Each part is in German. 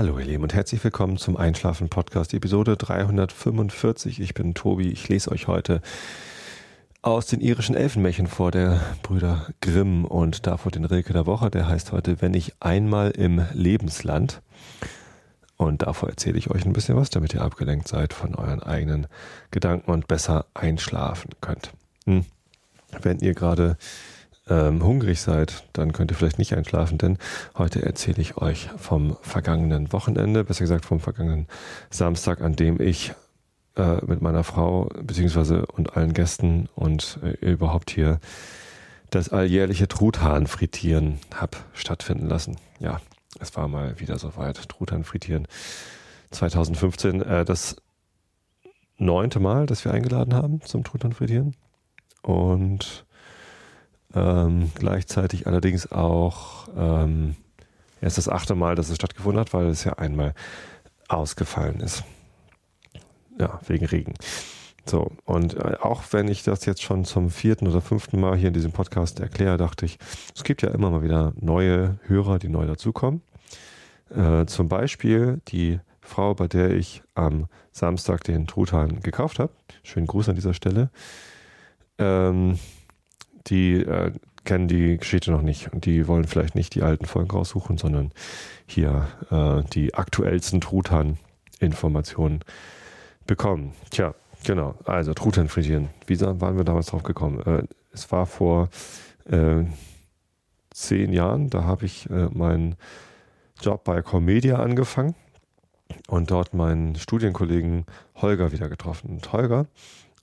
Hallo ihr Lieben und herzlich willkommen zum Einschlafen Podcast Episode 345. Ich bin Tobi. Ich lese euch heute aus den irischen Elfenmärchen vor der Brüder Grimm und davor den Rilke der Woche. Der heißt heute Wenn ich einmal im Lebensland. Und davor erzähle ich euch ein bisschen was, damit ihr abgelenkt seid von euren eigenen Gedanken und besser einschlafen könnt. Hm. Wenn ihr gerade ähm, hungrig seid, dann könnt ihr vielleicht nicht einschlafen, denn heute erzähle ich euch vom vergangenen Wochenende, besser gesagt vom vergangenen Samstag, an dem ich äh, mit meiner Frau beziehungsweise und allen Gästen und äh, überhaupt hier das alljährliche Truthahn frittieren hab stattfinden lassen. Ja, es war mal wieder soweit. Truthahn frittieren 2015, äh, das neunte Mal, dass wir eingeladen haben zum Truthahn frittieren und ähm, gleichzeitig allerdings auch ähm, erst das achte Mal, dass es stattgefunden hat, weil es ja einmal ausgefallen ist. Ja, wegen Regen. So, und äh, auch wenn ich das jetzt schon zum vierten oder fünften Mal hier in diesem Podcast erkläre, dachte ich, es gibt ja immer mal wieder neue Hörer, die neu dazukommen. Äh, zum Beispiel die Frau, bei der ich am Samstag den Truthahn gekauft habe. Schönen Gruß an dieser Stelle. Ähm, die äh, kennen die Geschichte noch nicht und die wollen vielleicht nicht die alten Folgen raussuchen, sondern hier äh, die aktuellsten Truthahn-Informationen bekommen. Tja, genau. Also Truthahn frittieren. Wie waren wir damals drauf gekommen? Äh, es war vor äh, zehn Jahren. Da habe ich äh, meinen Job bei Comedia angefangen und dort meinen Studienkollegen Holger wieder getroffen. Und Holger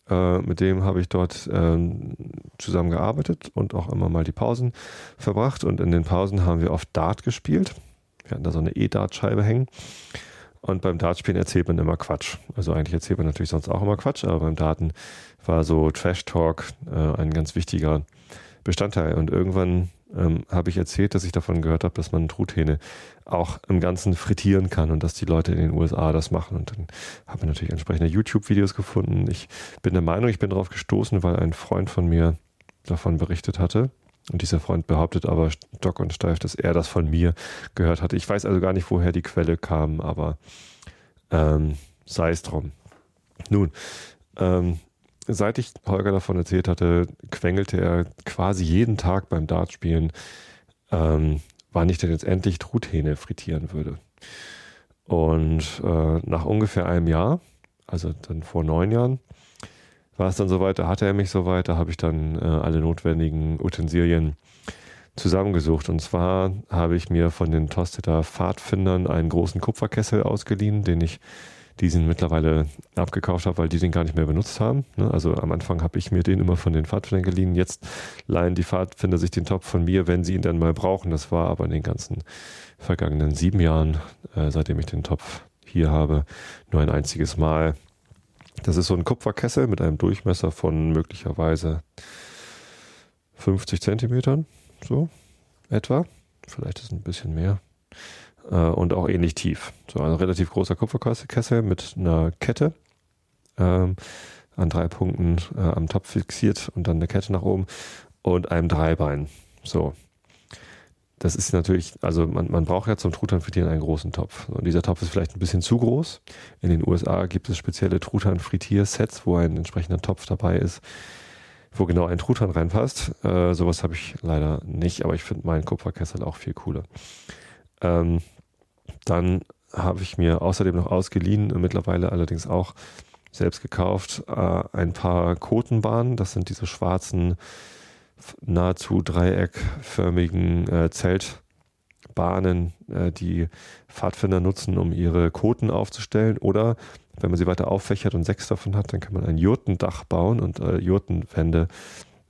äh, mit dem habe ich dort ähm, zusammengearbeitet und auch immer mal die Pausen verbracht. Und in den Pausen haben wir oft Dart gespielt. Wir hatten da so eine E-Dart-Scheibe hängen. Und beim Dartspielen erzählt man immer Quatsch. Also eigentlich erzählt man natürlich sonst auch immer Quatsch, aber beim Daten war so Trash Talk äh, ein ganz wichtiger Bestandteil. Und irgendwann ähm, habe ich erzählt, dass ich davon gehört habe, dass man Truthähne auch im Ganzen frittieren kann und dass die Leute in den USA das machen. Und dann habe ich natürlich entsprechende YouTube-Videos gefunden. Ich bin der Meinung, ich bin darauf gestoßen, weil ein Freund von mir davon berichtet hatte. Und dieser Freund behauptet aber stock und steif, dass er das von mir gehört hatte. Ich weiß also gar nicht, woher die Quelle kam, aber ähm, sei es drum. Nun, ähm, seit ich Holger davon erzählt hatte, quengelte er quasi jeden Tag beim Dartspielen, ähm, wann ich denn jetzt endlich Truthähne frittieren würde. Und äh, nach ungefähr einem Jahr, also dann vor neun Jahren, war es dann soweit, da hatte er mich soweit, da habe ich dann äh, alle notwendigen Utensilien zusammengesucht. Und zwar habe ich mir von den Tosteter Pfadfindern einen großen Kupferkessel ausgeliehen, den ich diesen mittlerweile abgekauft habe, weil die den gar nicht mehr benutzt haben. Ne? Also am Anfang habe ich mir den immer von den Pfadfindern geliehen. Jetzt leihen die Pfadfinder sich den Topf von mir, wenn sie ihn dann mal brauchen. Das war aber in den ganzen vergangenen sieben Jahren, äh, seitdem ich den Topf hier habe, nur ein einziges Mal. Das ist so ein Kupferkessel mit einem Durchmesser von möglicherweise 50 Zentimetern, so etwa. Vielleicht ist es ein bisschen mehr äh, und auch ähnlich tief. So ein relativ großer Kupferkessel mit einer Kette ähm, an drei Punkten äh, am Topf fixiert und dann eine Kette nach oben und einem Dreibein. So. Das ist natürlich, also man, man braucht ja zum Truthahn-Frittieren einen großen Topf. Und dieser Topf ist vielleicht ein bisschen zu groß. In den USA gibt es spezielle Truthahn-Frittier-Sets, wo ein entsprechender Topf dabei ist, wo genau ein Truthahn reinpasst. Äh, sowas habe ich leider nicht, aber ich finde meinen Kupferkessel auch viel cooler. Ähm, dann habe ich mir außerdem noch ausgeliehen, mittlerweile allerdings auch selbst gekauft, äh, ein paar Kotenbahnen. Das sind diese schwarzen, nahezu dreieckförmigen äh, Zeltbahnen, äh, die Pfadfinder nutzen, um ihre Koten aufzustellen. Oder wenn man sie weiter auffächert und sechs davon hat, dann kann man ein Jurtendach bauen und Jurtenwände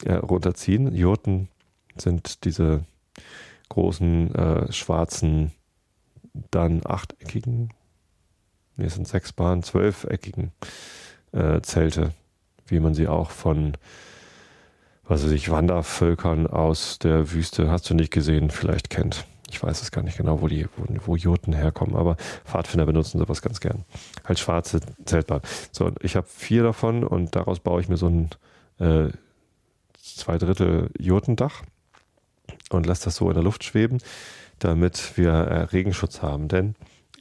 runterziehen. Jurten sind diese großen schwarzen dann achteckigen, nee, es sind sechs Bahnen, zwölfeckigen äh, Zelte, wie man sie auch von, was weiß ich, Wandervölkern aus der Wüste, hast du nicht gesehen, vielleicht kennt. Ich weiß es gar nicht genau, wo die, wo, wo Jurten herkommen, aber Pfadfinder benutzen sowas ganz gern. Halt schwarze Zeltbahn. So, ich habe vier davon und daraus baue ich mir so ein äh, zwei Drittel Jurtendach und lasse das so in der Luft schweben damit wir äh, Regenschutz haben. Denn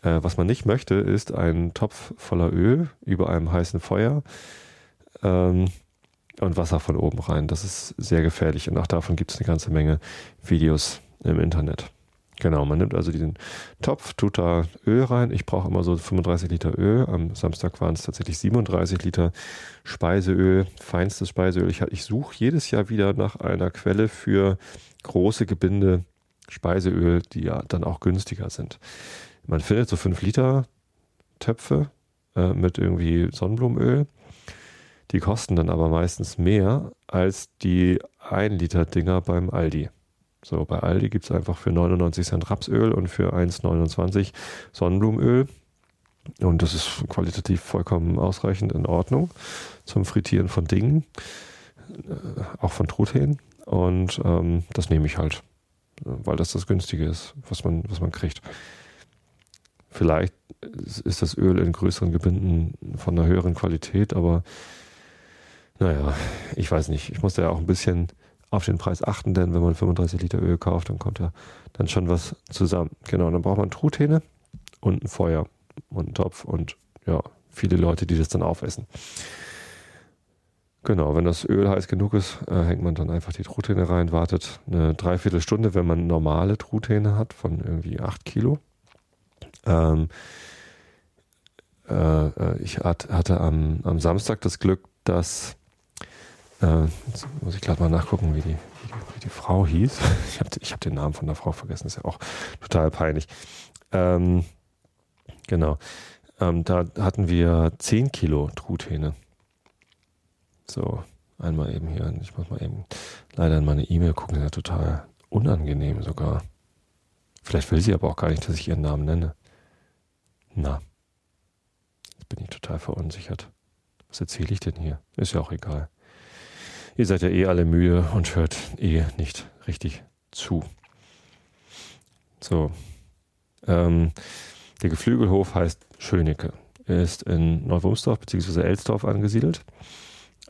Äh, was man nicht möchte, ist ein Topf voller Öl über einem heißen Feuer ähm, und Wasser von oben rein. Das ist sehr gefährlich und auch davon gibt es eine ganze Menge Videos im Internet. Genau, man nimmt also diesen Topf, tut da Öl rein. Ich brauche immer so 35 Liter Öl. Am Samstag waren es tatsächlich 37 Liter Speiseöl, feinstes Speiseöl. Ich, ich suche jedes Jahr wieder nach einer Quelle für große Gebinde Speiseöl, die ja dann auch günstiger sind. Man findet so 5 Liter Töpfe äh, mit irgendwie Sonnenblumenöl. Die kosten dann aber meistens mehr als die 1 Liter Dinger beim Aldi. So, bei Aldi gibt es einfach für 99 Cent Rapsöl und für 1,29 Sonnenblumenöl. Und das ist qualitativ vollkommen ausreichend in Ordnung zum Frittieren von Dingen, äh, auch von Truthähnen. Und ähm, das nehme ich halt, weil das das Günstige ist, was man, was man kriegt. Vielleicht ist das Öl in größeren Gebinden von einer höheren Qualität, aber naja, ich weiß nicht. Ich muss da ja auch ein bisschen auf den Preis achten, denn wenn man 35 Liter Öl kauft, dann kommt ja dann schon was zusammen. Genau, dann braucht man Truthähne und ein Feuer und einen Topf und ja, viele Leute, die das dann aufessen. Genau, wenn das Öl heiß genug ist, äh, hängt man dann einfach die Truthähne rein, wartet eine Dreiviertelstunde, wenn man normale Truthähne hat von irgendwie 8 Kilo. Ähm, äh, äh ich hatte am, am Samstag das Glück, dass äh, muss ich gerade mal nachgucken, wie die, wie die, Frau hieß. Ich habe hab den Namen von der Frau vergessen, ist ja auch total peinlich. Ähm, genau. Ähm, da hatten wir 10 Kilo Truthähne. So, einmal eben hier. Ich muss mal eben leider in meine E-Mail gucken, ist ja total unangenehm sogar. Vielleicht will sie aber auch gar nicht, dass ich ihren Namen nenne. Na, jetzt bin ich total verunsichert. Was erzähle ich denn hier? Ist ja auch egal. Ihr seid ja eh alle müde und hört eh nicht richtig zu. So. Ähm, der Geflügelhof heißt Schönecke. Er ist in Neuwumsdorf bzw. Elsdorf angesiedelt.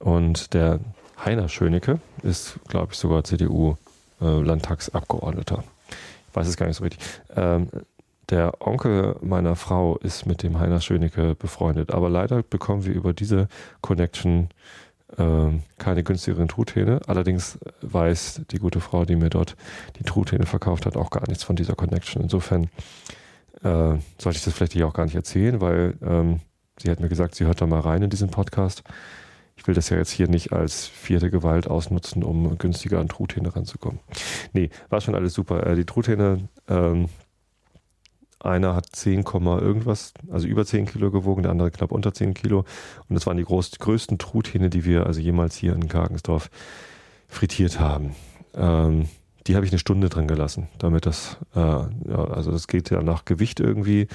Und der Heiner Schönecke ist, glaube ich, sogar CDU-Landtagsabgeordneter. Äh, ich weiß es gar nicht so richtig. Ähm, der Onkel meiner Frau ist mit dem Heiner Schönecke befreundet, aber leider bekommen wir über diese Connection ähm, keine günstigeren Truthähne. Allerdings weiß die gute Frau, die mir dort die Truthähne verkauft hat, auch gar nichts von dieser Connection. Insofern äh, sollte ich das vielleicht hier auch gar nicht erzählen, weil ähm, sie hat mir gesagt, sie hört da mal rein in diesen Podcast. Ich will das ja jetzt hier nicht als vierte Gewalt ausnutzen, um günstiger an Truthähne ranzukommen. Nee, war schon alles super. Äh, die Truthähne ähm, einer hat 10, irgendwas, also über 10 Kilo gewogen, der andere knapp unter 10 Kilo. Und das waren die groß, größten Truthähne, die wir also jemals hier in Karkensdorf frittiert haben. Ähm, die habe ich eine Stunde drin gelassen, damit das, äh, ja, also das geht ja nach Gewicht irgendwie.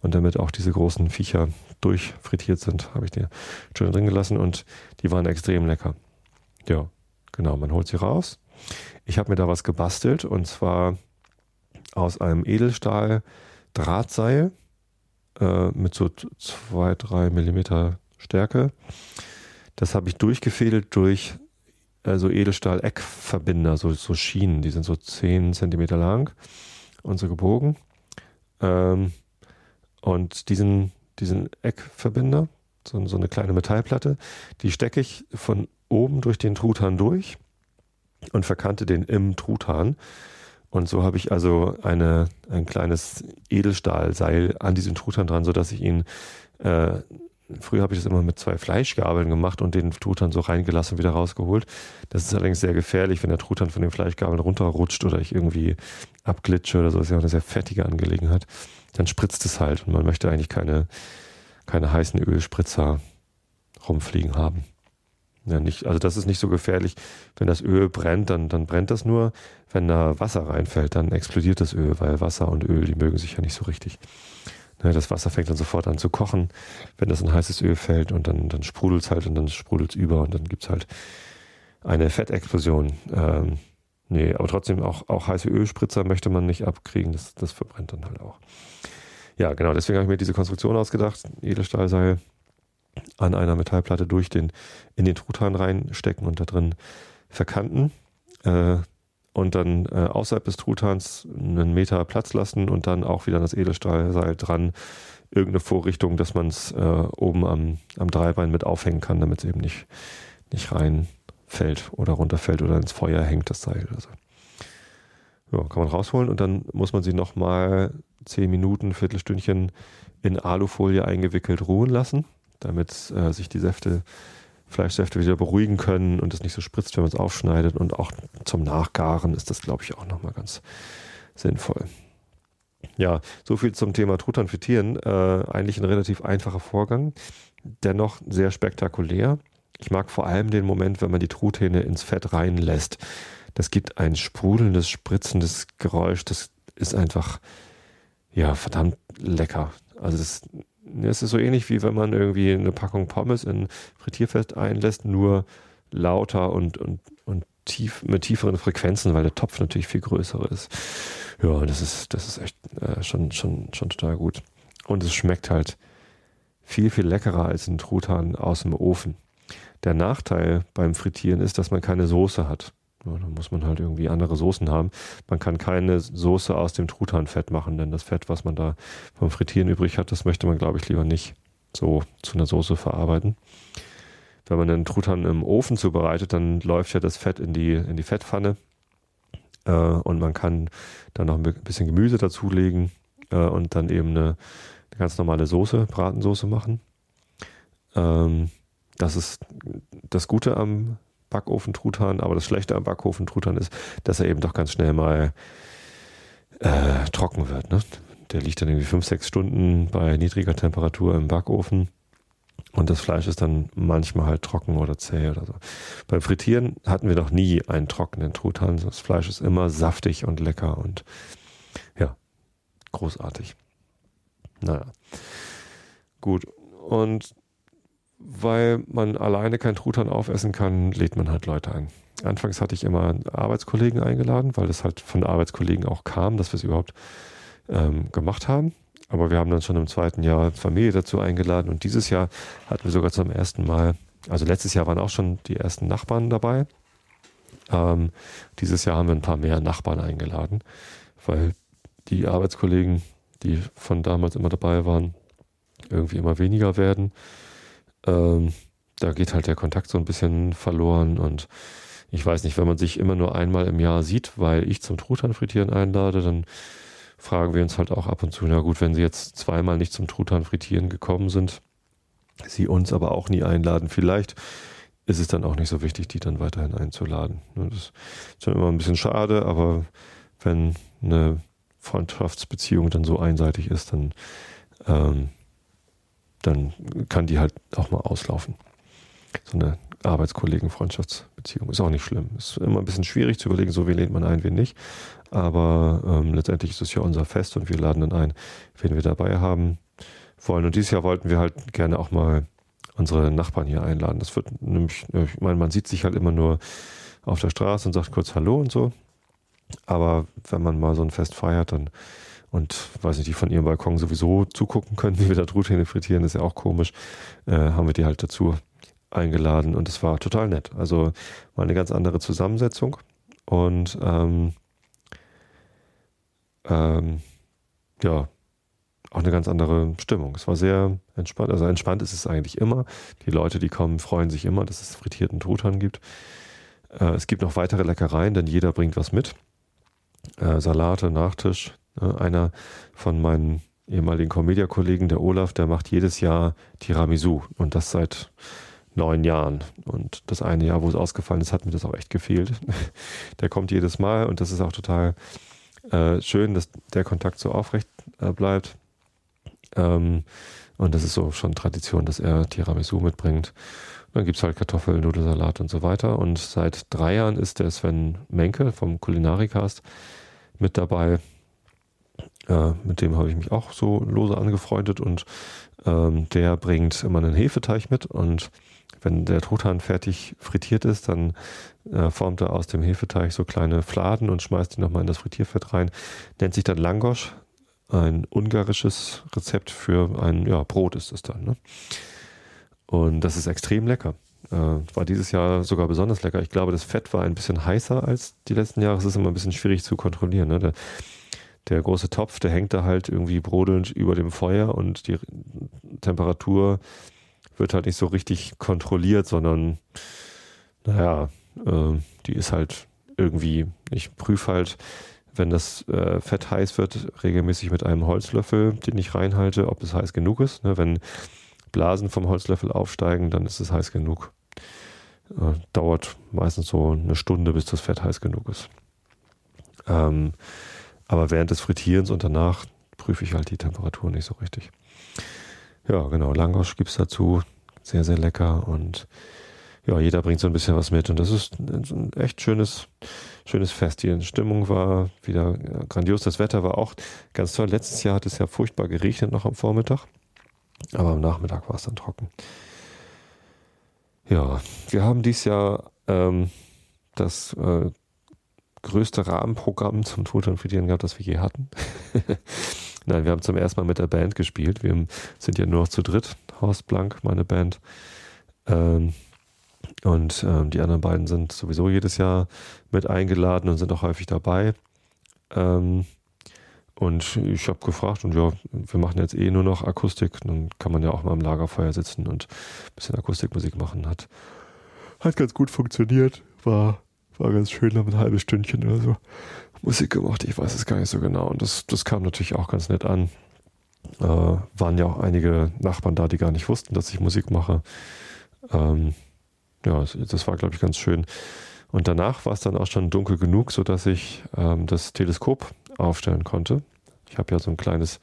Und damit auch diese großen Viecher durchfrittiert sind, habe ich die Stunde drin gelassen und die waren extrem lecker. Ja, genau, man holt sie raus. Ich habe mir da was gebastelt und zwar aus einem Edelstahl Drahtseil äh, mit so zwei, drei Millimeter Stärke. Das habe ich durchgefädelt durch also Edelstahl-Eckverbinder, so, so Schienen, die sind so 10 Zentimeter lang und so gebogen. Ähm, und diesen, diesen Eckverbinder, so, so eine kleine Metallplatte, die stecke ich von oben durch den Truthahn durch und verkante den im Truthahn. Und so habe ich also eine, ein kleines Edelstahlseil an diesem Truthahn dran, sodass ich ihn, äh, früher habe ich das immer mit zwei Fleischgabeln gemacht und den Truthahn so reingelassen und wieder rausgeholt. Das ist allerdings sehr gefährlich, wenn der Truthahn von den Fleischgabeln runterrutscht oder ich irgendwie abglitsche oder so. Das ist ja auch eine sehr fettige Angelegenheit. Dann spritzt es halt und man möchte eigentlich keine, keine heißen Ölspritzer rumfliegen haben. Ja, nicht, also das ist nicht so gefährlich. Wenn das Öl brennt, dann, dann brennt das nur. Wenn da Wasser reinfällt, dann explodiert das Öl, weil Wasser und Öl, die mögen sich ja nicht so richtig. Ne, das Wasser fängt dann sofort an zu kochen, wenn das in heißes Öl fällt und dann, dann sprudelt es halt und dann sprudelt es über und dann gibt es halt eine Fettexplosion. Ähm, nee, aber trotzdem auch, auch heiße Ölspritzer möchte man nicht abkriegen, das, das verbrennt dann halt auch. Ja, genau, deswegen habe ich mir diese Konstruktion ausgedacht, Edelstahlseil an einer Metallplatte durch den, in den Truthahn reinstecken und da drin verkanten. Äh, und dann äh, außerhalb des Truthahns einen Meter Platz lassen und dann auch wieder das Edelstahlseil dran. Irgendeine Vorrichtung, dass man es äh, oben am, am Dreibein mit aufhängen kann, damit es eben nicht, nicht reinfällt oder runterfällt oder ins Feuer hängt, das Seil. Also. Ja, kann man rausholen und dann muss man sie nochmal zehn Minuten, Viertelstündchen in Alufolie eingewickelt ruhen lassen, damit äh, sich die Säfte Fleischsäfte wieder beruhigen können und es nicht so spritzt, wenn man es aufschneidet. Und auch zum Nachgaren ist das, glaube ich, auch nochmal ganz sinnvoll. Ja, so viel zum Thema Truthahn frittieren. Äh, eigentlich ein relativ einfacher Vorgang, dennoch sehr spektakulär. Ich mag vor allem den Moment, wenn man die Truthähne ins Fett reinlässt. Das gibt ein sprudelndes, spritzendes Geräusch. Das ist einfach, ja, verdammt lecker. Also das es ist so ähnlich wie wenn man irgendwie eine Packung Pommes in Frittierfett einlässt, nur lauter und, und, und tief, mit tieferen Frequenzen, weil der Topf natürlich viel größer ist. Ja, das ist, das ist echt äh, schon, schon, schon total gut. Und es schmeckt halt viel, viel leckerer als ein Truthahn aus dem Ofen. Der Nachteil beim Frittieren ist, dass man keine Soße hat. Ja, dann muss man halt irgendwie andere Soßen haben. Man kann keine Soße aus dem Truthahnfett machen, denn das Fett, was man da vom Frittieren übrig hat, das möchte man, glaube ich, lieber nicht so zu einer Soße verarbeiten. Wenn man den Truthahn im Ofen zubereitet, dann läuft ja das Fett in die, in die Fettpfanne äh, und man kann dann noch ein bisschen Gemüse dazulegen äh, und dann eben eine, eine, ganz normale Soße, Bratensoße machen. Ähm, das ist das Gute am Backofen-Truthahn, aber das Schlechte am Backofen-Truthahn ist, dass er eben doch ganz schnell mal äh, trocken wird. Ne? Der liegt dann irgendwie fünf, sechs Stunden bei niedriger Temperatur im Backofen und das Fleisch ist dann manchmal halt trocken oder zäh oder so. Beim Frittieren hatten wir noch nie einen trockenen Truthahn. Das Fleisch ist immer saftig und lecker und ja, großartig. Naja. Gut. Und weil man alleine kein Truthahn aufessen kann, lädt man halt Leute ein. Anfangs hatte ich immer Arbeitskollegen eingeladen, weil das halt von Arbeitskollegen auch kam, dass wir es überhaupt ähm, gemacht haben. Aber wir haben dann schon im zweiten Jahr Familie dazu eingeladen und dieses Jahr hatten wir sogar zum ersten Mal, also letztes Jahr waren auch schon die ersten Nachbarn dabei. Ähm, dieses Jahr haben wir ein paar mehr Nachbarn eingeladen, weil die Arbeitskollegen, die von damals immer dabei waren, irgendwie immer weniger werden ähm, da geht halt der Kontakt so ein bisschen verloren und ich weiß nicht, wenn man sich immer nur einmal im Jahr sieht, weil ich zum Truthahn frittieren einlade, dann fragen wir uns halt auch ab und zu, na gut, wenn sie jetzt zweimal nicht zum Truthahn frittieren gekommen sind, sie uns aber auch nie einladen, vielleicht ist es dann auch nicht so wichtig, die dann weiterhin einzuladen. Das ist schon immer ein bisschen schade, aber wenn eine Freundschaftsbeziehung dann so einseitig ist, dann ähm, dann kann die halt auch mal auslaufen. So eine Arbeitskollegen-Freundschaftsbeziehung ist auch nicht schlimm. Ist immer ein bisschen schwierig zu überlegen, so wen lehnt man ein, wen nicht. Aber ähm, letztendlich ist es ja unser Fest und wir laden dann ein, wen wir dabei haben wollen. Und dieses Jahr wollten wir halt gerne auch mal unsere Nachbarn hier einladen. Das wird nämlich, ich meine, man sieht sich halt immer nur auf der Straße und sagt kurz Hallo und so. Aber wenn man mal so ein Fest feiert, dann und weiß nicht, die von ihrem Balkon sowieso zugucken können, wie wir da Truthähne frittieren, ist ja auch komisch, äh, haben wir die halt dazu eingeladen und es war total nett. Also mal eine ganz andere Zusammensetzung und ähm, ähm, ja, auch eine ganz andere Stimmung. Es war sehr entspannt. Also entspannt ist es eigentlich immer. Die Leute, die kommen, freuen sich immer, dass es frittierten Truthahn gibt. Äh, es gibt noch weitere Leckereien, denn jeder bringt was mit. Äh, Salate, Nachtisch, einer von meinen ehemaligen Comedia-Kollegen, der Olaf, der macht jedes Jahr Tiramisu und das seit neun Jahren. Und das eine Jahr, wo es ausgefallen ist, hat mir das auch echt gefehlt. der kommt jedes Mal und das ist auch total äh, schön, dass der Kontakt so aufrecht äh, bleibt. Ähm, und das ist so schon Tradition, dass er Tiramisu mitbringt. Dann gibt es halt Kartoffeln, Nudelsalat und so weiter. Und seit drei Jahren ist der Sven Menke vom Kulinarikast mit dabei. Äh, mit dem habe ich mich auch so lose angefreundet und ähm, der bringt immer einen Hefeteig mit und wenn der Truthahn fertig frittiert ist, dann äh, formt er aus dem Hefeteig so kleine Fladen und schmeißt die nochmal in das Frittierfett rein. Nennt sich dann Langosch, ein ungarisches Rezept für ein ja, Brot ist es dann. Ne? Und das ist extrem lecker. Äh, war dieses Jahr sogar besonders lecker. Ich glaube, das Fett war ein bisschen heißer als die letzten Jahre. Es ist immer ein bisschen schwierig zu kontrollieren. Ne? Der, der große Topf, der hängt da halt irgendwie brodelnd über dem Feuer und die Temperatur wird halt nicht so richtig kontrolliert, sondern naja, äh, die ist halt irgendwie, ich prüfe halt, wenn das äh, Fett heiß wird, regelmäßig mit einem Holzlöffel, den ich reinhalte, ob es heiß genug ist. Ne? Wenn Blasen vom Holzlöffel aufsteigen, dann ist es heiß genug. Äh, dauert meistens so eine Stunde, bis das Fett heiß genug ist. Ähm, aber während des Frittierens und danach prüfe ich halt die Temperatur nicht so richtig. Ja, genau. Langosch gibt es dazu. Sehr, sehr lecker. Und ja, jeder bringt so ein bisschen was mit. Und das ist ein echt schönes, schönes Fest. Die Stimmung war wieder grandios. Das Wetter war auch ganz toll. Letztes Jahr hat es ja furchtbar geregnet noch am Vormittag. Aber am Nachmittag war es dann trocken. Ja, wir haben dieses Jahr ähm, das äh, größte Rahmenprogramm zum Tote und Friedieren gehabt, das wir je hatten. Nein, wir haben zum ersten Mal mit der Band gespielt. Wir sind ja nur noch zu dritt. Horst Blank, meine Band. Ähm, und ähm, die anderen beiden sind sowieso jedes Jahr mit eingeladen und sind auch häufig dabei. Ähm, und ich habe gefragt, und ja, wir machen jetzt eh nur noch Akustik. Dann kann man ja auch mal im Lagerfeuer sitzen und ein bisschen Akustikmusik machen. Hat, hat ganz gut funktioniert. War war ganz schön, haben ein halbes Stündchen oder so Musik gemacht. Ich weiß es gar nicht so genau. Und das, das kam natürlich auch ganz nett an. Äh, waren ja auch einige Nachbarn da, die gar nicht wussten, dass ich Musik mache. Ähm, ja, das war, glaube ich, ganz schön. Und danach war es dann auch schon dunkel genug, sodass ich ähm, das Teleskop aufstellen konnte. Ich habe ja so ein kleines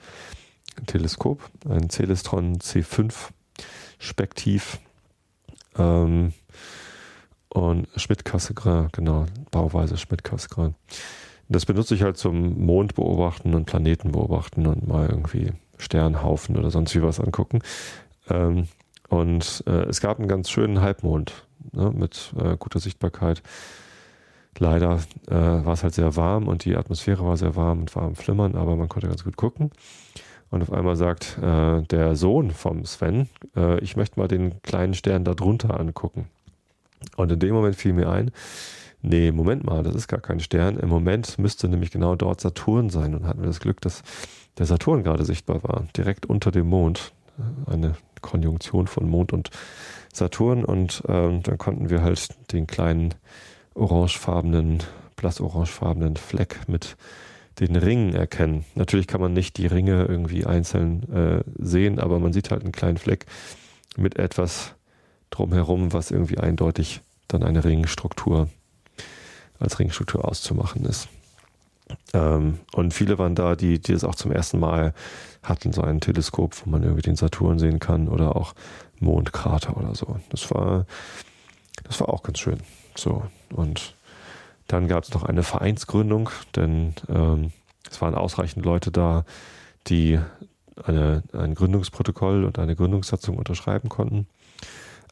Teleskop, ein Celestron C5 Spektiv. Ähm, und Schmidt-Cassegrain, genau, Bauweise Schmidt-Cassegrain. Das benutze ich halt zum Mond beobachten und Planeten beobachten und mal irgendwie Sternhaufen oder sonst wie was angucken. Ähm, und äh, es gab einen ganz schönen Halbmond ne, mit äh, guter Sichtbarkeit. Leider äh, war es halt sehr warm und die Atmosphäre war sehr warm und war am Flimmern, aber man konnte ganz gut gucken. Und auf einmal sagt der Sohn vom Sven, ich möchte mal den kleinen Stern da drunter angucken. Und in dem Moment fiel mir ein, nee, Moment mal, das ist gar kein Stern. Im Moment müsste nämlich genau dort Saturn sein. Und hatten wir das Glück, dass der Saturn gerade sichtbar war, direkt unter dem Mond. Eine Konjunktion von Mond und Saturn. Und ähm, dann konnten wir halt den kleinen orangefarbenen, blass-orangefarbenen Fleck mit den Ringen erkennen. Natürlich kann man nicht die Ringe irgendwie einzeln äh, sehen, aber man sieht halt einen kleinen Fleck mit etwas drumherum, was irgendwie eindeutig dann eine Ringstruktur als Ringstruktur auszumachen ist. Ähm, und viele waren da, die, die es auch zum ersten Mal hatten, so ein Teleskop, wo man irgendwie den Saturn sehen kann oder auch Mondkrater oder so. Das war, das war auch ganz schön. So. Und dann gab es noch eine Vereinsgründung, denn ähm, es waren ausreichend Leute da, die eine, ein Gründungsprotokoll und eine Gründungssatzung unterschreiben konnten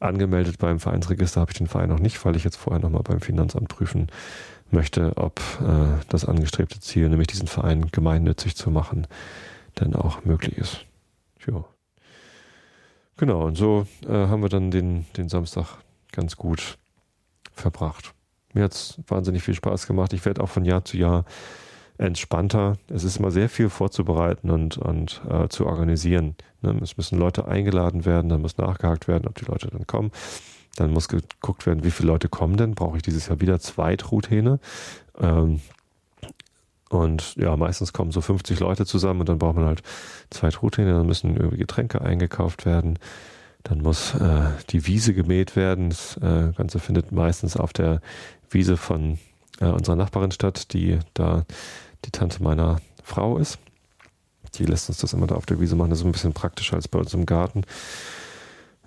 angemeldet beim Vereinsregister habe ich den Verein noch nicht, weil ich jetzt vorher nochmal beim Finanzamt prüfen möchte, ob äh, das angestrebte Ziel, nämlich diesen Verein gemeinnützig zu machen, denn auch möglich ist. Ja. Genau, und so äh, haben wir dann den, den Samstag ganz gut verbracht. Mir hat es wahnsinnig viel Spaß gemacht. Ich werde auch von Jahr zu Jahr entspannter. Es ist immer sehr viel vorzubereiten und, und äh, zu organisieren. Ne? Es müssen Leute eingeladen werden, dann muss nachgehakt werden, ob die Leute dann kommen. Dann muss geguckt werden, wie viele Leute kommen denn. Brauche ich dieses Jahr wieder zwei Truthähne? Ähm, und ja, meistens kommen so 50 Leute zusammen und dann braucht man halt zwei Truthähne. Dann müssen irgendwie Getränke eingekauft werden. Dann muss äh, die Wiese gemäht werden. Das äh, Ganze findet meistens auf der Wiese von äh, unserer Nachbarin statt, die da die Tante meiner Frau ist. Die lässt uns das immer da auf der Wiese machen. Das ist ein bisschen praktischer als bei uns im Garten,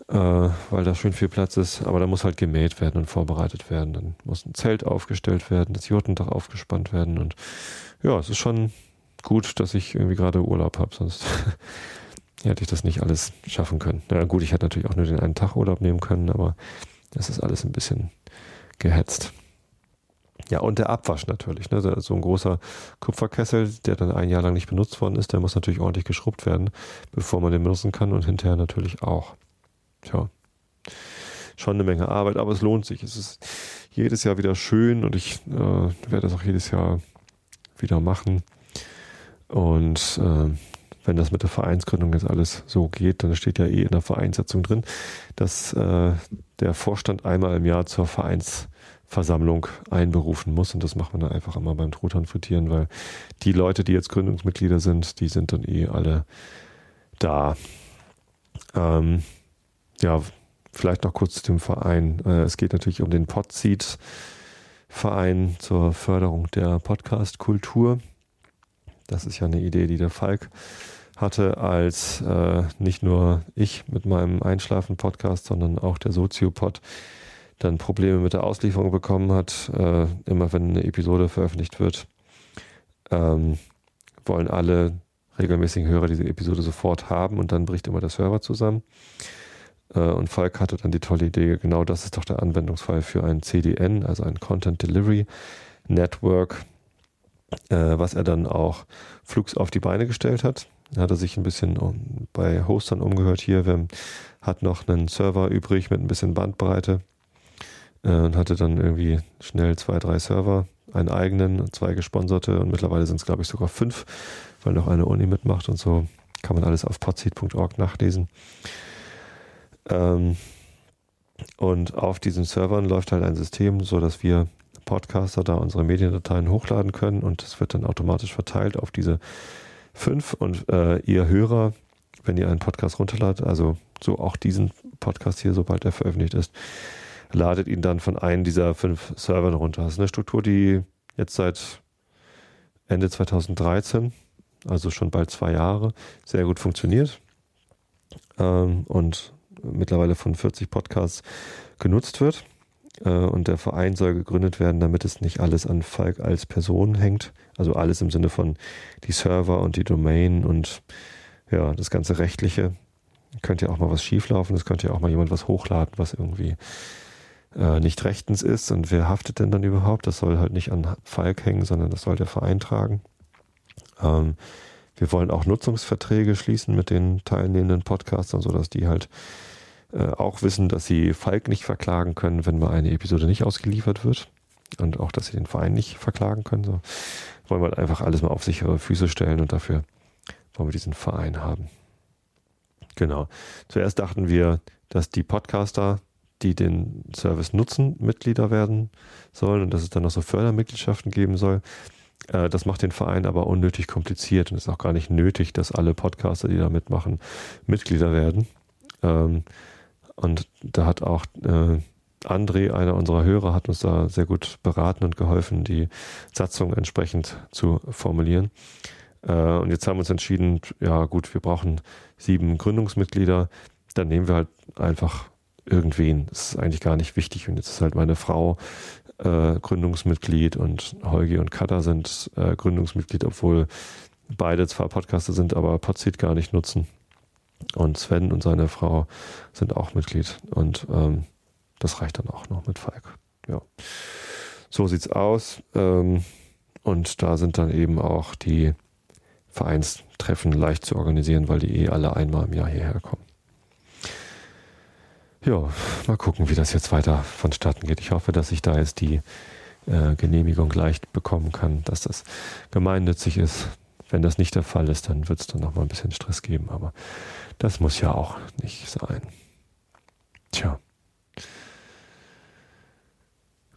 äh, weil da schön viel Platz ist. Aber da muss halt gemäht werden und vorbereitet werden. Dann muss ein Zelt aufgestellt werden, das Jotendach aufgespannt werden. Und ja, es ist schon gut, dass ich irgendwie gerade Urlaub habe, sonst hätte ich das nicht alles schaffen können. Na gut, ich hätte natürlich auch nur den einen Tag Urlaub nehmen können, aber das ist alles ein bisschen gehetzt. Ja, und der Abwasch natürlich. Ne? So ein großer Kupferkessel, der dann ein Jahr lang nicht benutzt worden ist, der muss natürlich ordentlich geschrubbt werden, bevor man den benutzen kann und hinterher natürlich auch. Tja. schon eine Menge Arbeit, aber es lohnt sich. Es ist jedes Jahr wieder schön und ich äh, werde das auch jedes Jahr wieder machen. Und äh, wenn das mit der Vereinsgründung jetzt alles so geht, dann steht ja eh in der Vereinssatzung drin, dass äh, der Vorstand einmal im Jahr zur Vereinsversammlung einberufen muss. Und das macht man dann einfach immer beim Truthahn frittieren, weil die Leute, die jetzt Gründungsmitglieder sind, die sind dann eh alle da. Ähm, ja, vielleicht noch kurz zu dem Verein. Äh, es geht natürlich um den Podseed Verein zur Förderung der Podcast-Kultur. Das ist ja eine Idee, die der Falk hatte, als äh, nicht nur ich mit meinem Einschlafen-Podcast, sondern auch der Soziopod dann Probleme mit der Auslieferung bekommen hat. Äh, immer wenn eine Episode veröffentlicht wird, ähm, wollen alle regelmäßigen Hörer diese Episode sofort haben und dann bricht immer der Server zusammen. Äh, und Falk hatte dann die tolle Idee, genau das ist doch der Anwendungsfall für ein CDN, also ein Content Delivery Network, äh, was er dann auch flugs auf die Beine gestellt hat. Da hat er sich ein bisschen bei Hostern umgehört hier. Wer hat noch einen Server übrig mit ein bisschen Bandbreite äh, und hatte dann irgendwie schnell zwei, drei Server, einen eigenen, zwei gesponserte und mittlerweile sind es glaube ich sogar fünf, weil noch eine Uni mitmacht und so kann man alles auf podseed.org nachlesen. Ähm, und auf diesen Servern läuft halt ein System, so dass wir Podcaster da unsere Mediendateien hochladen können und es wird dann automatisch verteilt auf diese fünf und äh, ihr Hörer, wenn ihr einen Podcast runterladet, also so auch diesen Podcast hier, sobald er veröffentlicht ist, ladet ihn dann von einem dieser fünf Servern runter. Das ist eine Struktur, die jetzt seit Ende 2013, also schon bald zwei Jahre, sehr gut funktioniert ähm, und mittlerweile von 40 Podcasts genutzt wird. Äh, und der Verein soll gegründet werden, damit es nicht alles an Falk als Person hängt. Also alles im Sinne von die Server und die Domain und ja, das ganze Rechtliche. Könnte ja auch mal was schieflaufen, es könnte ja auch mal jemand was hochladen, was irgendwie äh, nicht rechtens ist. Und wer haftet denn dann überhaupt? Das soll halt nicht an Falk hängen, sondern das soll der Verein tragen. Ähm, wir wollen auch Nutzungsverträge schließen mit den teilnehmenden Podcastern, sodass die halt äh, auch wissen, dass sie Falk nicht verklagen können, wenn mal eine Episode nicht ausgeliefert wird. Und auch, dass sie den Verein nicht verklagen können. So wollen wir einfach alles mal auf sichere Füße stellen und dafür wollen wir diesen Verein haben. Genau. Zuerst dachten wir, dass die Podcaster, die den Service nutzen, Mitglieder werden sollen und dass es dann noch so Fördermitgliedschaften geben soll. Äh, das macht den Verein aber unnötig kompliziert und ist auch gar nicht nötig, dass alle Podcaster, die da mitmachen, Mitglieder werden. Ähm, und da hat auch äh, André, einer unserer Hörer, hat uns da sehr gut beraten und geholfen, die Satzung entsprechend zu formulieren. Äh, und jetzt haben wir uns entschieden, ja gut, wir brauchen sieben Gründungsmitglieder. Dann nehmen wir halt einfach irgendwen. Das ist eigentlich gar nicht wichtig. Und jetzt ist halt meine Frau äh, Gründungsmitglied und Holgi und Kata sind äh, Gründungsmitglied, obwohl beide zwar Podcaster sind, aber Podseed gar nicht nutzen. Und Sven und seine Frau sind auch Mitglied. Und ähm, das reicht dann auch noch mit Falk. Ja. So sieht's aus. Ähm, und da sind dann eben auch die Vereinstreffen leicht zu organisieren, weil die eh alle einmal im Jahr hierher kommen. Ja, mal gucken, wie das jetzt weiter vonstatten geht. Ich hoffe, dass ich da jetzt die äh, Genehmigung leicht bekommen kann, dass das gemeinnützig ist. Wenn das nicht der Fall ist, dann wird es dann noch mal ein bisschen Stress geben. Aber das muss ja auch nicht sein. Tja.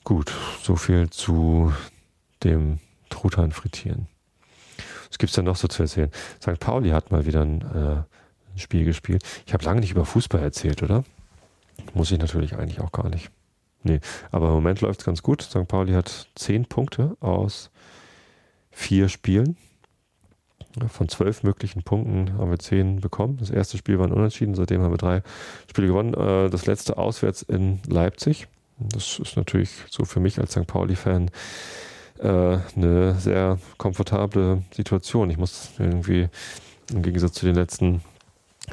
Gut, so viel zu dem Truthahn frittieren. Was gibt's da noch so zu erzählen? St. Pauli hat mal wieder ein, äh, ein Spiel gespielt. Ich habe lange nicht über Fußball erzählt, oder? Muss ich natürlich eigentlich auch gar nicht. Nee, aber im Moment läuft's ganz gut. St. Pauli hat zehn Punkte aus vier Spielen. Von zwölf möglichen Punkten haben wir zehn bekommen. Das erste Spiel war ein Unentschieden, seitdem haben wir drei Spiele gewonnen. Äh, das letzte auswärts in Leipzig. Das ist natürlich so für mich als St. Pauli-Fan äh, eine sehr komfortable Situation. Ich muss irgendwie im Gegensatz zu den letzten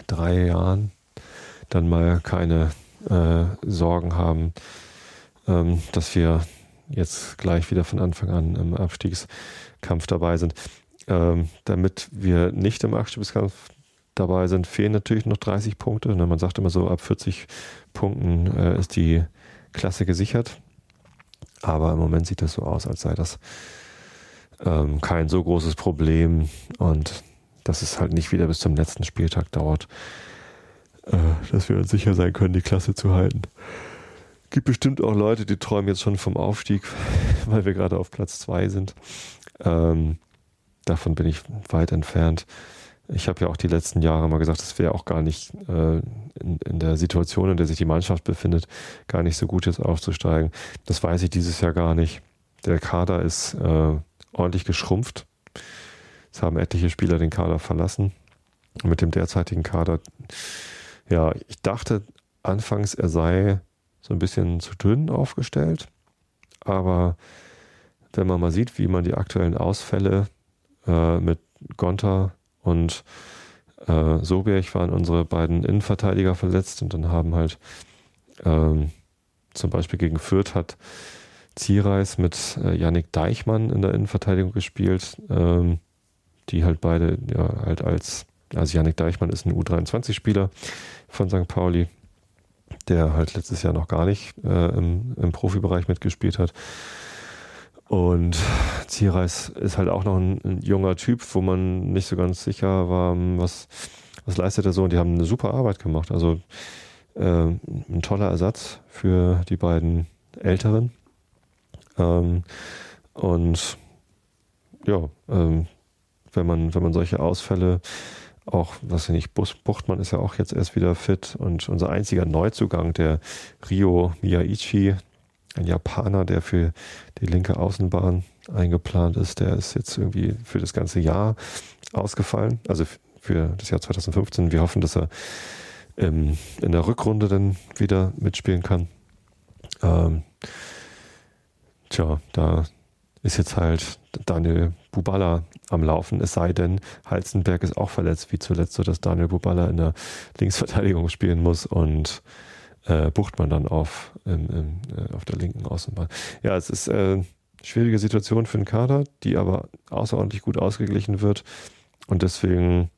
drei Jahren dann mal keine äh, Sorgen haben, ähm, dass wir jetzt gleich wieder von Anfang an im Abstiegskampf dabei sind ähm, damit wir nicht im Abstiegskampf dabei sind, fehlen natürlich noch 30 Punkte. Ne? Man sagt immer so, ab 40 Punkten äh, ist die Klasse gesichert. Aber im Moment sieht das so aus, als sei das ähm, kein so großes Problem und dass es halt nicht wieder bis zum letzten Spieltag dauert, dass wir uns sicher sein können, die Klasse zu halten. Gibt bestimmt auch Leute, die träumen jetzt schon vom Aufstieg, weil wir gerade auf Platz 2 sind. Ähm, davon bin ich weit entfernt. Ich habe ja auch die letzten Jahre mal gesagt, es wäre auch gar nicht äh, in, in, der Situation, in der sich die Mannschaft befindet, gar nicht so gut jetzt aufzusteigen. Das weiß ich dieses Jahr gar nicht. Der Kader ist äh, ordentlich geschrumpft. Es haben etliche Spieler den Kader verlassen. Mit dem derzeitigen Kader, ja, ich dachte anfangs, er sei so ein bisschen zu dünn aufgestellt. Aber wenn man mal sieht, wie man die aktuellen Ausfälle äh, mit Gonta und äh, Soberg waren unsere beiden Innenverteidiger verletzt und dann haben halt ähm, zum Beispiel gegen Fürth hat Ziereis mit äh, Yannick Deichmann in der Innenverteidigung gespielt, ähm, die halt beide ja halt als, also Yannick Deichmann ist ein U23-Spieler von St. Pauli, der halt letztes Jahr noch gar nicht äh, im, im Profibereich mitgespielt hat. Und Ziereis ist halt auch noch ein, ein, junger Typ, wo man nicht so ganz sicher war, was, was leistet er so. Und die haben eine super Arbeit gemacht. Also äh, ein toller Ersatz für die beiden Älteren. Ähm, und ja, ähm, wenn man, wenn man solche Ausfälle auch, was ich nicht, Bus Buchtmann ist ja auch jetzt erst wieder fit und unser einziger Neuzugang, der Rio Miyaichi, ein Japaner, der für die linke Außenbahn eingeplant ist, der ist jetzt irgendwie für das ganze Jahr ausgefallen, also für das Jahr 2015. Wir hoffen, dass er ähm, in der Rückrunde dann wieder mitspielen kann. Ähm, tja, da ist jetzt halt Daniel Bubala am Laufen, es sei denn, Halzenberg ist auch verletzt, wie zuletzt, so dass Daniel Bubala in der Linksverteidigung spielen muss und äh, Buchtmann dann auf, in, in, äh, auf der linken Außenbahn. Ja, es ist äh, schwierige Situation für den Kader, die aber außerordentlich gut ausgeglichen wird und deswegen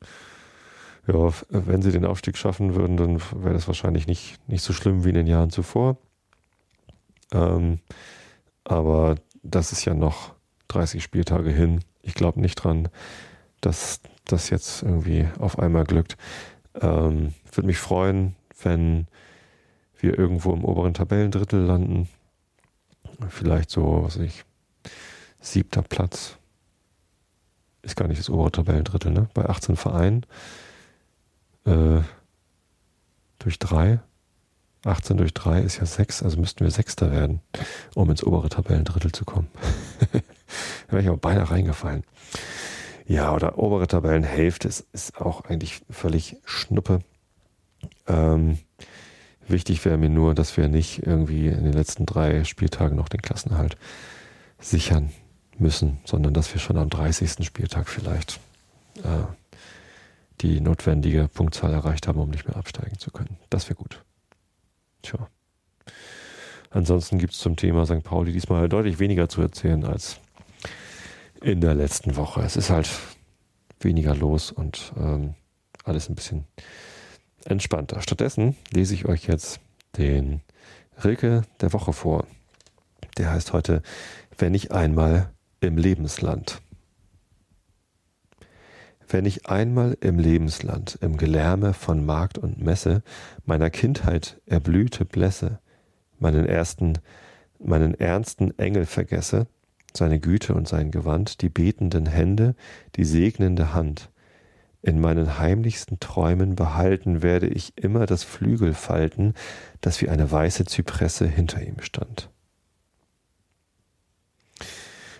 ja, wenn sie den Aufstieg schaffen würden, dann wäre das wahrscheinlich nicht, nicht so schlimm wie in den Jahren zuvor. Ähm, aber das ist ja noch 30 Spieltage hin. Ich glaube nicht dran, dass das jetzt irgendwie auf einmal glückt. Ähm, Würde mich freuen, wenn wir irgendwo im oberen Tabellendrittel landen. Vielleicht so, was weiß ich, siebter Platz. Ist gar nicht das obere Tabellendrittel, ne? Bei 18 Vereinen. Äh, durch drei. 18 durch 3 ist ja 6, also müssten wir Sechster werden, um ins obere Tabellendrittel zu kommen. da wäre ich aber beinahe reingefallen. Ja, oder obere Tabellenhälfte ist, ist auch eigentlich völlig Schnuppe. Ähm, wichtig wäre mir nur, dass wir nicht irgendwie in den letzten drei Spieltagen noch den Klassenhalt sichern müssen, sondern dass wir schon am 30. Spieltag vielleicht äh, die notwendige Punktzahl erreicht haben, um nicht mehr absteigen zu können. Das wäre gut. Tja. Ansonsten gibt es zum Thema St. Pauli diesmal deutlich weniger zu erzählen als in der letzten Woche. Es ist halt weniger los und ähm, alles ein bisschen entspannter. Stattdessen lese ich euch jetzt den Rilke der Woche vor. Der heißt heute Wenn ich einmal im Lebensland. Wenn ich einmal im Lebensland, im Gelärme von Markt und Messe meiner Kindheit erblühte Blässe, meinen ersten, meinen ernsten Engel vergesse, seine Güte und sein Gewand, die betenden Hände, die segnende Hand, in meinen heimlichsten Träumen behalten werde ich immer das Flügelfalten, das wie eine weiße Zypresse hinter ihm stand.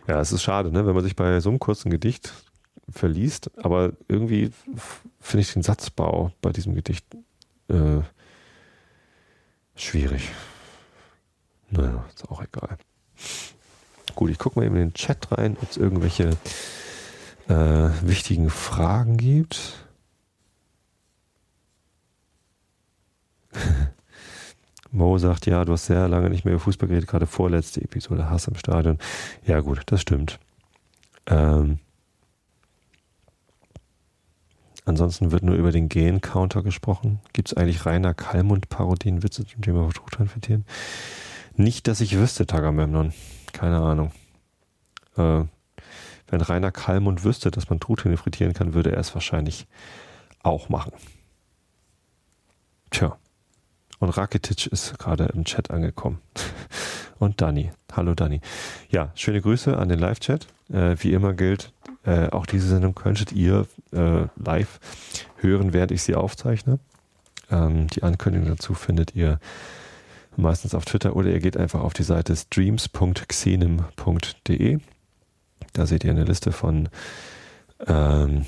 Ja, es ist schade, ne? wenn man sich bei so einem kurzen Gedicht verliest, aber irgendwie finde ich den Satzbau bei diesem Gedicht äh, schwierig. Naja, ist auch egal. Gut, ich gucke mal eben in den Chat rein, ob es irgendwelche äh, wichtigen Fragen gibt. Mo sagt, ja, du hast sehr lange nicht mehr über Fußball geredet, gerade vorletzte Episode, Hass im Stadion. Ja gut, das stimmt. Ähm, Ansonsten wird nur über den Gen-Counter gesprochen. Gibt es eigentlich Rainer Kallmund-Parodien, Witze zum Thema Truthahn Nicht, dass ich wüsste, Tagamemnon. Keine Ahnung. Äh, wenn Rainer Kallmund wüsste, dass man Truthähne frittieren kann, würde er es wahrscheinlich auch machen. Tja. Und Rakitic ist gerade im Chat angekommen. Und Dani. Hallo Dani. Ja, schöne Grüße an den Live-Chat. Äh, wie immer gilt, äh, auch diese Sendung könntet ihr äh, live hören, während ich sie aufzeichne. Ähm, die Ankündigung dazu findet ihr meistens auf Twitter oder ihr geht einfach auf die Seite streams.xenem.de. Da seht ihr eine Liste von ähm,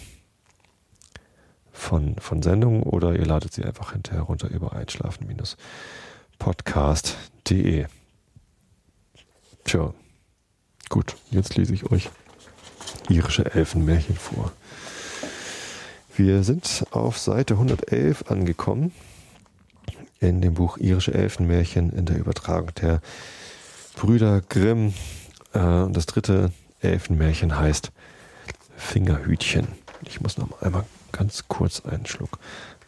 von, von Sendungen oder ihr ladet sie einfach hinterher runter über einschlafen-podcast.de. Tja, gut, jetzt lese ich euch irische Elfenmärchen vor. Wir sind auf Seite 111 angekommen in dem Buch Irische Elfenmärchen in der Übertragung der Brüder Grimm. Äh, und das dritte Elfenmärchen heißt Fingerhütchen. Ich muss noch einmal ganz kurz einen Schluck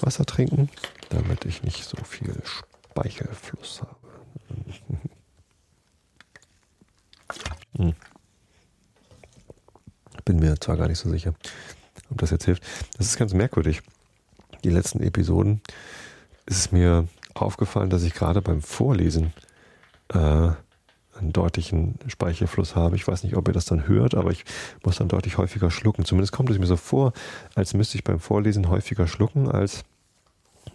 Wasser trinken, damit ich nicht so viel Speichelfluss habe. Hm. Bin mir zwar gar nicht so sicher, ob das jetzt hilft. Das ist ganz merkwürdig. Die letzten Episoden ist es mir aufgefallen, dass ich gerade beim Vorlesen äh, einen deutlichen Speichelfluss habe. Ich weiß nicht, ob ihr das dann hört, aber ich muss dann deutlich häufiger schlucken. Zumindest kommt es mir so vor, als müsste ich beim Vorlesen häufiger schlucken als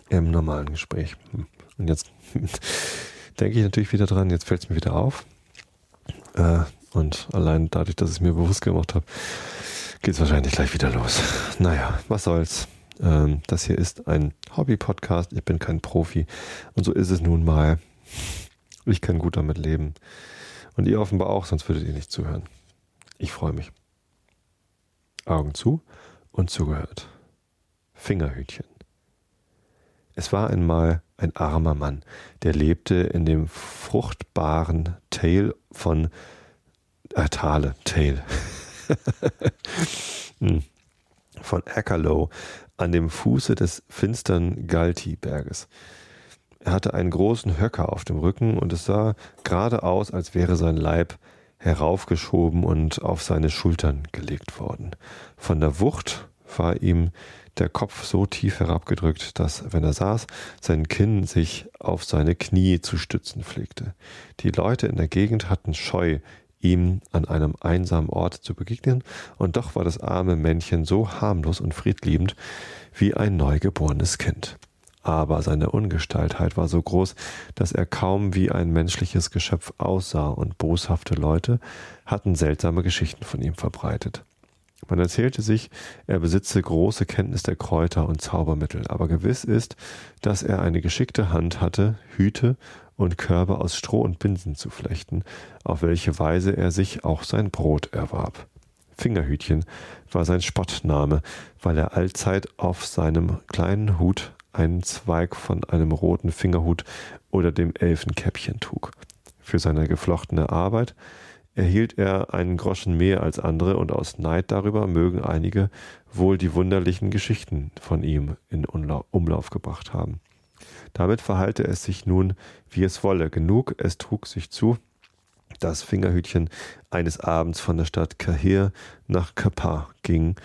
im normalen Gespräch. Und jetzt denke ich natürlich wieder dran, jetzt fällt es mir wieder auf. Äh, und allein dadurch, dass ich es mir bewusst gemacht habe, geht es wahrscheinlich gleich wieder los. Naja, was soll's. Ähm, das hier ist ein Hobby-Podcast. Ich bin kein Profi. Und so ist es nun mal. Ich kann gut damit leben. Und ihr offenbar auch, sonst würdet ihr nicht zuhören. Ich freue mich. Augen zu und zugehört. Fingerhütchen. Es war einmal ein armer Mann, der lebte in dem fruchtbaren Tale von äh, Tale, Tale. Hm. von Ackerlow an dem Fuße des finstern Galti-Berges. Er hatte einen großen Höcker auf dem Rücken und es sah gerade aus, als wäre sein Leib heraufgeschoben und auf seine Schultern gelegt worden. Von der Wucht war ihm der Kopf so tief herabgedrückt, dass, wenn er saß, sein Kinn sich auf seine Knie zu stützen pflegte. Die Leute in der Gegend hatten Scheu, ihm an einem einsamen Ort zu begegnen, und doch war das arme Männchen so harmlos und friedliebend wie ein neugeborenes Kind. Aber seine Ungestaltheit war so groß, dass er kaum wie ein menschliches Geschöpf aussah, und boshafte Leute hatten seltsame Geschichten von ihm verbreitet. Man erzählte sich, er besitze große Kenntnis der Kräuter und Zaubermittel, aber gewiss ist, dass er eine geschickte Hand hatte, Hüte und Körbe aus Stroh und Binsen zu flechten, auf welche Weise er sich auch sein Brot erwarb. Fingerhütchen war sein Spottname, weil er allzeit auf seinem kleinen Hut einen Zweig von einem roten Fingerhut oder dem Elfenkäppchen trug. Für seine geflochtene Arbeit erhielt er einen Groschen mehr als andere und aus Neid darüber mögen einige wohl die wunderlichen Geschichten von ihm in Umlauf gebracht haben. Damit verhalte es sich nun, wie es wolle. Genug, es trug sich zu, dass Fingerhütchen eines Abends von der Stadt Kahir nach Kapa ging,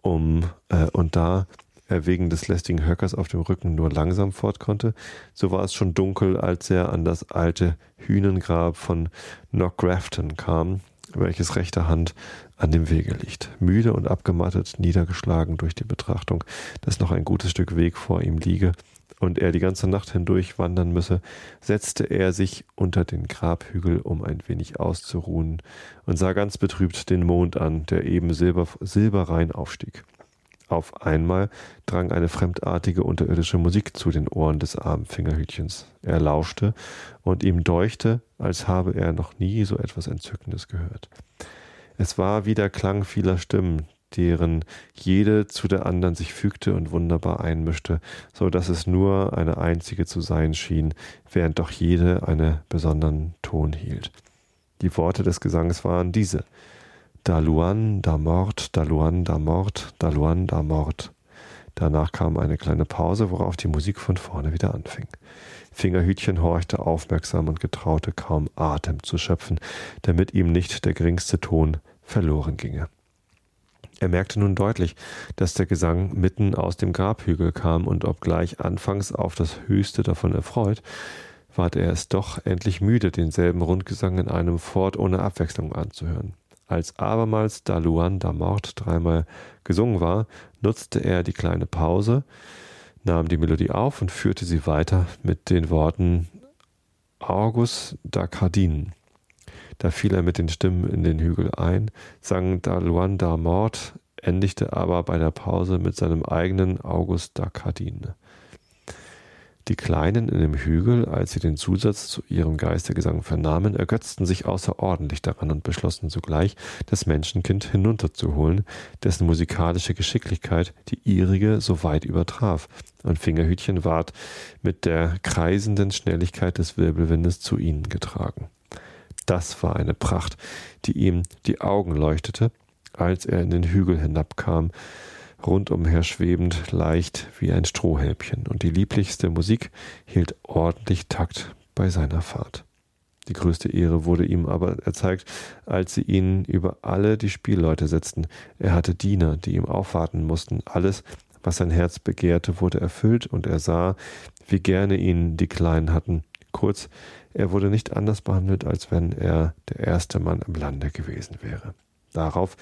um äh, und da er wegen des lästigen Höckers auf dem Rücken nur langsam fort konnte, so war es schon dunkel, als er an das alte Hühnengrab von Knockgrafton kam, welches rechter Hand an dem Wege liegt. Müde und abgemattet, niedergeschlagen durch die Betrachtung, dass noch ein gutes Stück Weg vor ihm liege und er die ganze Nacht hindurch wandern müsse, setzte er sich unter den Grabhügel, um ein wenig auszuruhen, und sah ganz betrübt den Mond an, der eben silber, silberrein aufstieg. Auf einmal drang eine fremdartige unterirdische Musik zu den Ohren des armen Fingerhütchens. Er lauschte, und ihm deuchte, als habe er noch nie so etwas Entzückendes gehört. Es war wie der Klang vieler Stimmen, deren jede zu der anderen sich fügte und wunderbar einmischte, so dass es nur eine einzige zu sein schien, während doch jede einen besonderen Ton hielt. Die Worte des Gesanges waren diese da Luan, da Mord, da Luan, da Mord, da Luan, da Mord. Danach kam eine kleine Pause, worauf die Musik von vorne wieder anfing. Fingerhütchen horchte aufmerksam und getraute kaum Atem zu schöpfen, damit ihm nicht der geringste Ton verloren ginge. Er merkte nun deutlich, dass der Gesang mitten aus dem Grabhügel kam, und obgleich anfangs auf das Höchste davon erfreut, ward er es doch endlich müde, denselben Rundgesang in einem Fort ohne Abwechslung anzuhören. Als abermals da Luan da Mort dreimal gesungen war, nutzte er die kleine Pause, nahm die Melodie auf und führte sie weiter mit den Worten Argus da Cardin. Da fiel er mit den Stimmen in den Hügel ein, sang da Luan da Mort, endigte aber bei der Pause mit seinem eigenen August da Cardin. Die Kleinen in dem Hügel, als sie den Zusatz zu ihrem Geistergesang vernahmen, ergötzten sich außerordentlich daran und beschlossen sogleich, das Menschenkind hinunterzuholen, dessen musikalische Geschicklichkeit die ihrige so weit übertraf, und Fingerhütchen ward mit der kreisenden Schnelligkeit des Wirbelwindes zu ihnen getragen. Das war eine Pracht, die ihm die Augen leuchtete, als er in den Hügel hinabkam, rundumher schwebend, leicht wie ein Strohhälbchen, und die lieblichste Musik hielt ordentlich Takt bei seiner Fahrt. Die größte Ehre wurde ihm aber erzeigt, als sie ihn über alle die Spielleute setzten. Er hatte Diener, die ihm aufwarten mussten. Alles, was sein Herz begehrte, wurde erfüllt, und er sah, wie gerne ihn die Kleinen hatten. Kurz, er wurde nicht anders behandelt, als wenn er der erste Mann im Lande gewesen wäre. Darauf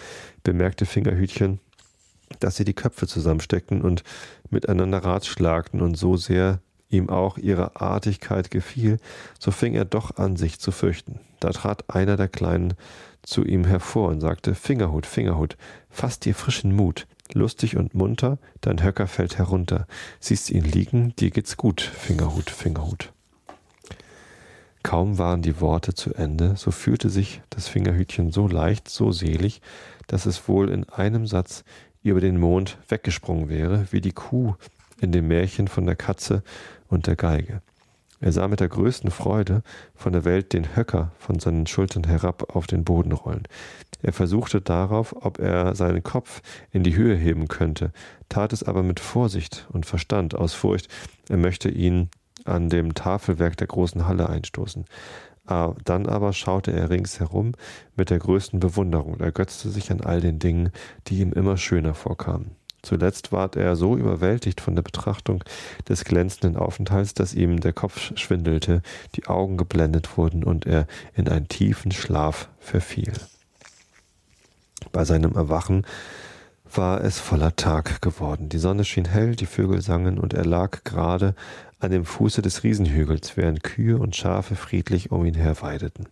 bemerkte Fingerhütchen, dass sie die Köpfe zusammensteckten und miteinander ratschlagten und so sehr ihm auch ihre Artigkeit gefiel, so fing er doch an, sich zu fürchten. Da trat einer der Kleinen zu ihm hervor und sagte, Fingerhut, Fingerhut, fass dir frischen Mut, lustig und munter, dein Höcker fällt herunter, siehst ihn liegen, dir geht's gut, Fingerhut, Fingerhut. Kaum waren die Worte zu Ende, so fühlte sich das Fingerhütchen so leicht, so selig, dass es wohl in einem Satz über den Mond weggesprungen wäre, wie die Kuh in dem Märchen von der Katze und der Geige. Er sah mit der größten Freude von der Welt den Höcker von seinen Schultern herab auf den Boden rollen. Er versuchte darauf, ob er seinen Kopf in die Höhe heben könnte, tat es aber mit Vorsicht und Verstand aus Furcht, er möchte ihn an dem Tafelwerk der großen Halle einstoßen. Dann aber schaute er ringsherum mit der größten Bewunderung und ergötzte sich an all den Dingen, die ihm immer schöner vorkamen. Zuletzt ward er so überwältigt von der Betrachtung des glänzenden Aufenthalts, dass ihm der Kopf schwindelte, die Augen geblendet wurden und er in einen tiefen Schlaf verfiel. Bei seinem Erwachen war es voller Tag geworden. Die Sonne schien hell, die Vögel sangen und er lag gerade an dem Fuße des Riesenhügels, während Kühe und Schafe friedlich um ihn her weideten.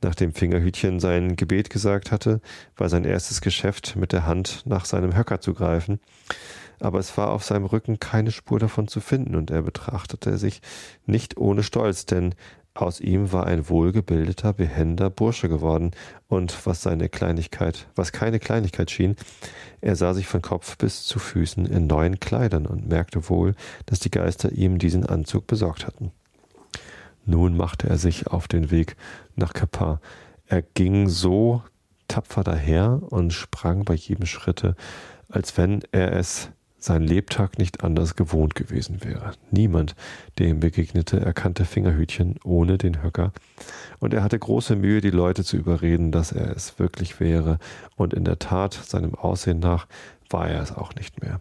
Nachdem Fingerhütchen sein Gebet gesagt hatte, war sein erstes Geschäft mit der Hand nach seinem Höcker zu greifen, aber es war auf seinem Rücken keine Spur davon zu finden, und er betrachtete sich nicht ohne Stolz, denn aus ihm war ein wohlgebildeter, behender Bursche geworden, und was seine Kleinigkeit, was keine Kleinigkeit schien, er sah sich von Kopf bis zu Füßen in neuen Kleidern und merkte wohl, dass die Geister ihm diesen Anzug besorgt hatten. Nun machte er sich auf den Weg nach Kappa. Er ging so tapfer daher und sprang bei jedem Schritte, als wenn er es sein Lebtag nicht anders gewohnt gewesen wäre. Niemand, der ihm begegnete, erkannte Fingerhütchen ohne den Höcker, und er hatte große Mühe, die Leute zu überreden, dass er es wirklich wäre, und in der Tat, seinem Aussehen nach, war er es auch nicht mehr.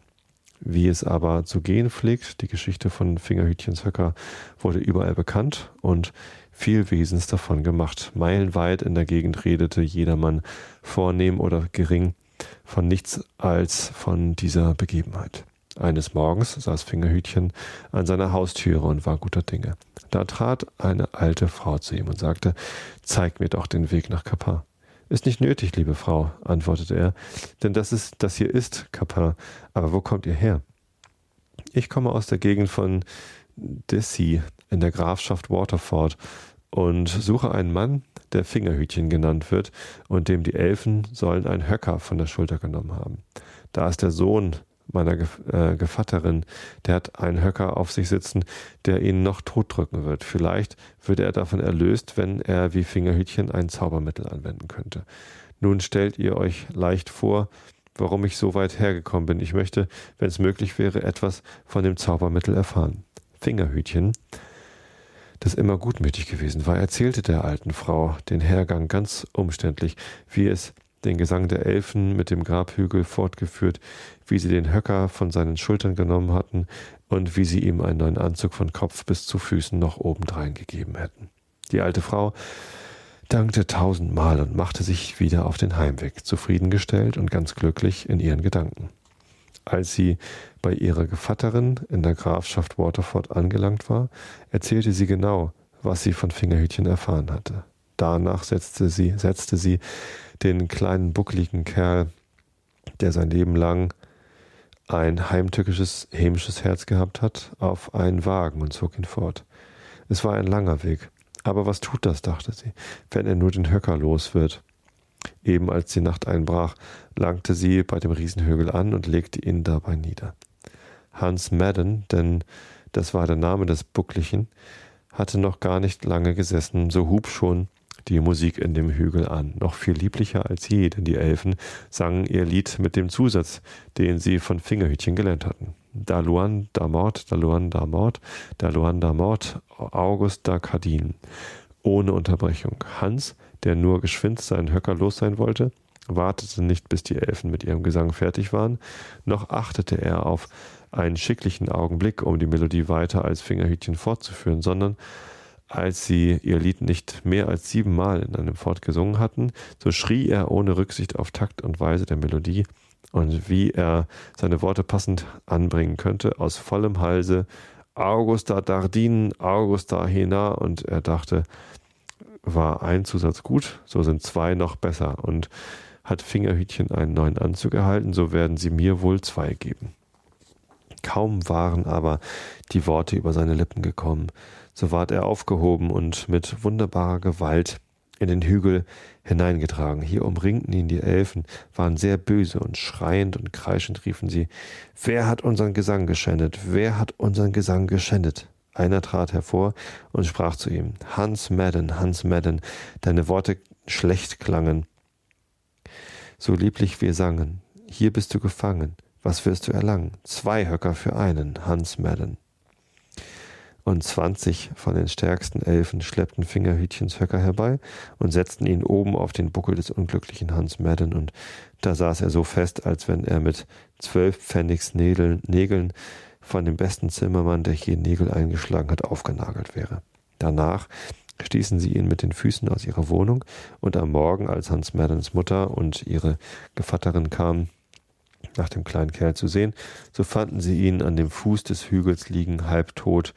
Wie es aber zu gehen pflegt, die Geschichte von Fingerhütchens Höcker wurde überall bekannt und viel Wesens davon gemacht. Meilenweit in der Gegend redete jedermann, vornehm oder gering, von nichts als von dieser Begebenheit. Eines Morgens saß Fingerhütchen an seiner Haustüre und war guter Dinge. Da trat eine alte Frau zu ihm und sagte, Zeig mir doch den Weg nach Kappa. Ist nicht nötig, liebe Frau, antwortete er, denn das ist, das hier ist Kappa. Aber wo kommt ihr her? Ich komme aus der Gegend von Dessy in der Grafschaft Waterford und suche einen Mann, der Fingerhütchen genannt wird und dem die Elfen sollen einen Höcker von der Schulter genommen haben. Da ist der Sohn meiner Ge äh, Gevatterin, der hat einen Höcker auf sich sitzen, der ihn noch totdrücken wird. Vielleicht würde er davon erlöst, wenn er wie Fingerhütchen ein Zaubermittel anwenden könnte. Nun stellt ihr euch leicht vor, warum ich so weit hergekommen bin. Ich möchte, wenn es möglich wäre, etwas von dem Zaubermittel erfahren. Fingerhütchen, das immer gutmütig gewesen war, erzählte der alten Frau den Hergang ganz umständlich, wie es den Gesang der Elfen mit dem Grabhügel fortgeführt, wie sie den Höcker von seinen Schultern genommen hatten und wie sie ihm einen neuen Anzug von Kopf bis zu Füßen noch obendrein gegeben hätten. Die alte Frau dankte tausendmal und machte sich wieder auf den Heimweg, zufriedengestellt und ganz glücklich in ihren Gedanken. Als sie bei ihrer Gevatterin in der Grafschaft Waterford angelangt war, erzählte sie genau, was sie von Fingerhütchen erfahren hatte. Danach setzte sie, setzte sie den kleinen buckligen Kerl, der sein Leben lang ein heimtückisches, hämisches Herz gehabt hat, auf einen Wagen und zog ihn fort. Es war ein langer Weg. Aber was tut das, dachte sie, wenn er nur den Höcker los wird? Eben als die Nacht einbrach, langte sie bei dem Riesenhügel an und legte ihn dabei nieder. Hans Madden, denn das war der Name des Bucklichen, hatte noch gar nicht lange gesessen, so hub schon die Musik in dem Hügel an, noch viel lieblicher als je, denn die Elfen sangen ihr Lied mit dem Zusatz, den sie von Fingerhütchen gelernt hatten. Da Luan, da Mord, da Luan, da Mord, da Luan, da Mord, August, da Kardin. Ohne Unterbrechung. Hans, der nur geschwind seinen Höcker los sein wollte, wartete nicht, bis die Elfen mit ihrem Gesang fertig waren, noch achtete er auf einen schicklichen Augenblick, um die Melodie weiter als Fingerhütchen fortzuführen, sondern als sie ihr Lied nicht mehr als siebenmal in einem Fort gesungen hatten, so schrie er ohne Rücksicht auf Takt und Weise der Melodie und wie er seine Worte passend anbringen könnte, aus vollem Halse Augusta Dardin, Augusta Hena. Und er dachte, war ein Zusatz gut, so sind zwei noch besser und hat Fingerhütchen einen neuen Anzug erhalten, so werden sie mir wohl zwei geben. Kaum waren aber die Worte über seine Lippen gekommen, so ward er aufgehoben und mit wunderbarer Gewalt in den Hügel hineingetragen. Hier umringten ihn die Elfen, waren sehr böse und schreiend und kreischend riefen sie, wer hat unseren Gesang geschändet? Wer hat unseren Gesang geschändet? Einer trat hervor und sprach zu ihm, Hans Madden, Hans Madden, deine Worte schlecht klangen, so lieblich wir sangen. Hier bist du gefangen. Was wirst du erlangen? Zwei Höcker für einen, Hans Madden und zwanzig von den stärksten Elfen schleppten Fingerhütchens Höcker herbei und setzten ihn oben auf den Buckel des unglücklichen Hans Madden, und da saß er so fest, als wenn er mit zwölf Pfennigs Nägeln von dem besten Zimmermann, der je Nägel eingeschlagen hat, aufgenagelt wäre. Danach stießen sie ihn mit den Füßen aus ihrer Wohnung, und am Morgen, als Hans Maddens Mutter und ihre Gevatterin kamen, nach dem kleinen Kerl zu sehen, so fanden sie ihn an dem Fuß des Hügels liegen, halbtot,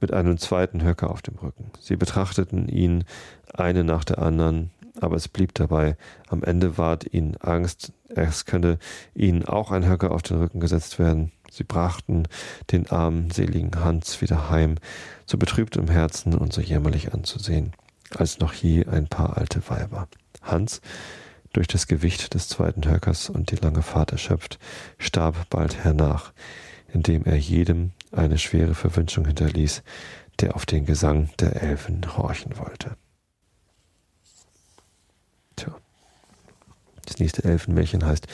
mit einem zweiten Höcker auf dem Rücken. Sie betrachteten ihn eine nach der anderen, aber es blieb dabei. Am Ende ward ihnen Angst, es könne ihnen auch ein Höcker auf den Rücken gesetzt werden. Sie brachten den armen, seligen Hans wieder heim, so betrübt im Herzen und so jämmerlich anzusehen, als noch je ein paar alte Weiber. Hans, durch das Gewicht des zweiten Höckers und die lange Fahrt erschöpft, starb bald hernach, indem er jedem eine schwere Verwünschung hinterließ, der auf den Gesang der Elfen horchen wollte. Tja. Das nächste Elfenmärchen heißt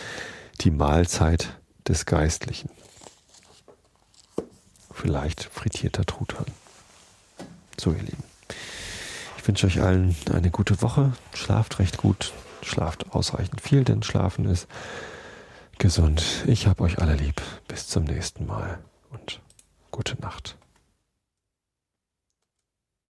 Die Mahlzeit des Geistlichen. Vielleicht frittierter Truthahn. So, ihr Lieben. Ich wünsche euch allen eine gute Woche. Schlaft recht gut. Schlaft ausreichend viel, denn Schlafen ist gesund. Ich habe euch alle lieb. Bis zum nächsten Mal und Gute Nacht.